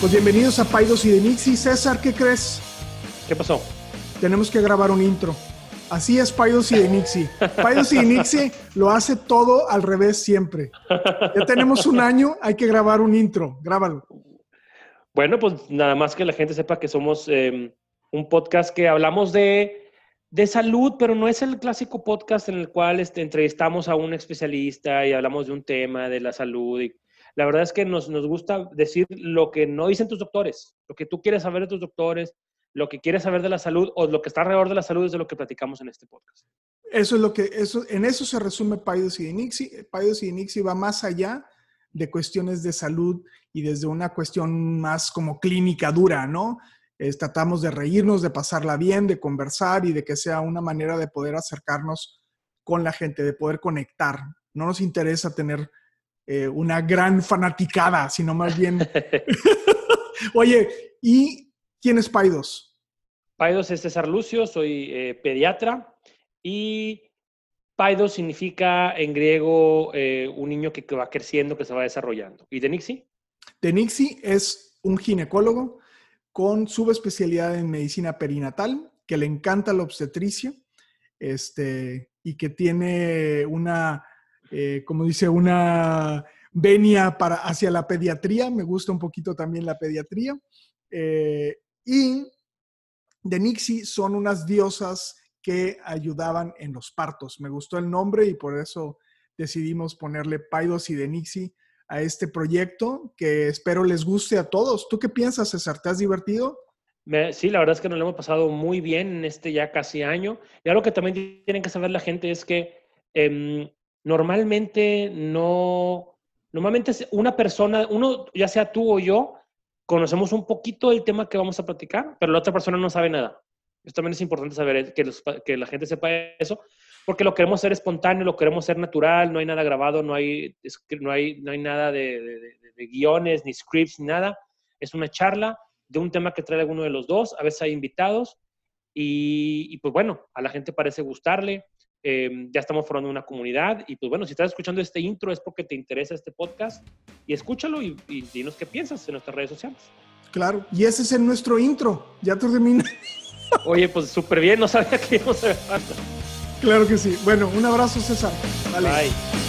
Pues bienvenidos a Paidos y de Nixie. César, ¿qué crees? ¿Qué pasó? Tenemos que grabar un intro. Así es Paidos y de Nixie. Paidos y de Nixie lo hace todo al revés siempre. Ya tenemos un año, hay que grabar un intro. Grábalo. Bueno, pues nada más que la gente sepa que somos eh, un podcast que hablamos de, de, salud, pero no es el clásico podcast en el cual este, entrevistamos a un especialista y hablamos de un tema de la salud y la verdad es que nos, nos gusta decir lo que no dicen tus doctores, lo que tú quieres saber de tus doctores, lo que quieres saber de la salud o lo que está alrededor de la salud es de lo que platicamos en este podcast. Eso es lo que, eso, en eso se resume Paidos y Dinixi. Paidos y Dinixi va más allá de cuestiones de salud y desde una cuestión más como clínica dura, ¿no? tratamos de reírnos, de pasarla bien, de conversar y de que sea una manera de poder acercarnos con la gente, de poder conectar. No nos interesa tener eh, una gran fanaticada, sino más bien... Oye, ¿y quién es Paidos? Paidos es César Lucio, soy eh, pediatra y Paidos significa en griego eh, un niño que, va creciendo, que se va desarrollando. ¿Y Denixi? Denixi es un ginecólogo con subespecialidad en medicina perinatal, que le encanta la obstetricia este, y que tiene una eh, como dice, una venia para, hacia la pediatría. Me gusta un poquito también la pediatría. Eh, y de Nixie son unas diosas que ayudaban en los partos. Me gustó el nombre y por eso decidimos ponerle Paidos y de Nixie a este proyecto que espero les guste a todos. ¿Tú qué piensas, César? ¿Te has divertido? sí, la verdad es que nos lo hemos pasado muy bien en este ya casi año. Y algo que también tienen que saber la gente es que em, normalmente no, normalmente una persona, uno, ya sea tú o yo, conocemos un poquito el tema que vamos a platicar, pero la otra persona no sabe nada. Esto también es importante saber que, que la gente sepa eso, porque lo queremos ser espontáneo, lo queremos ser natural, no hay nada grabado, no hay, no hay, no hay nada de, guiones, ni scripts, ni nada. Es una charla de un tema que trae alguno de los dos, a veces hay invitados, y, pues bueno, a la gente parece gustarle. Em, ya estamos formando una comunidad y pues bueno, si estás escuchando este intro es porque te interesa este podcast y escúchalo y, dinos qué piensas en nuestras redes sociales. Claro, y ese es nuestro intro, ya termina. Oye, pues súper bien, no sabía que íbamos a Claro que sí. Bueno, un abrazo César. Bye.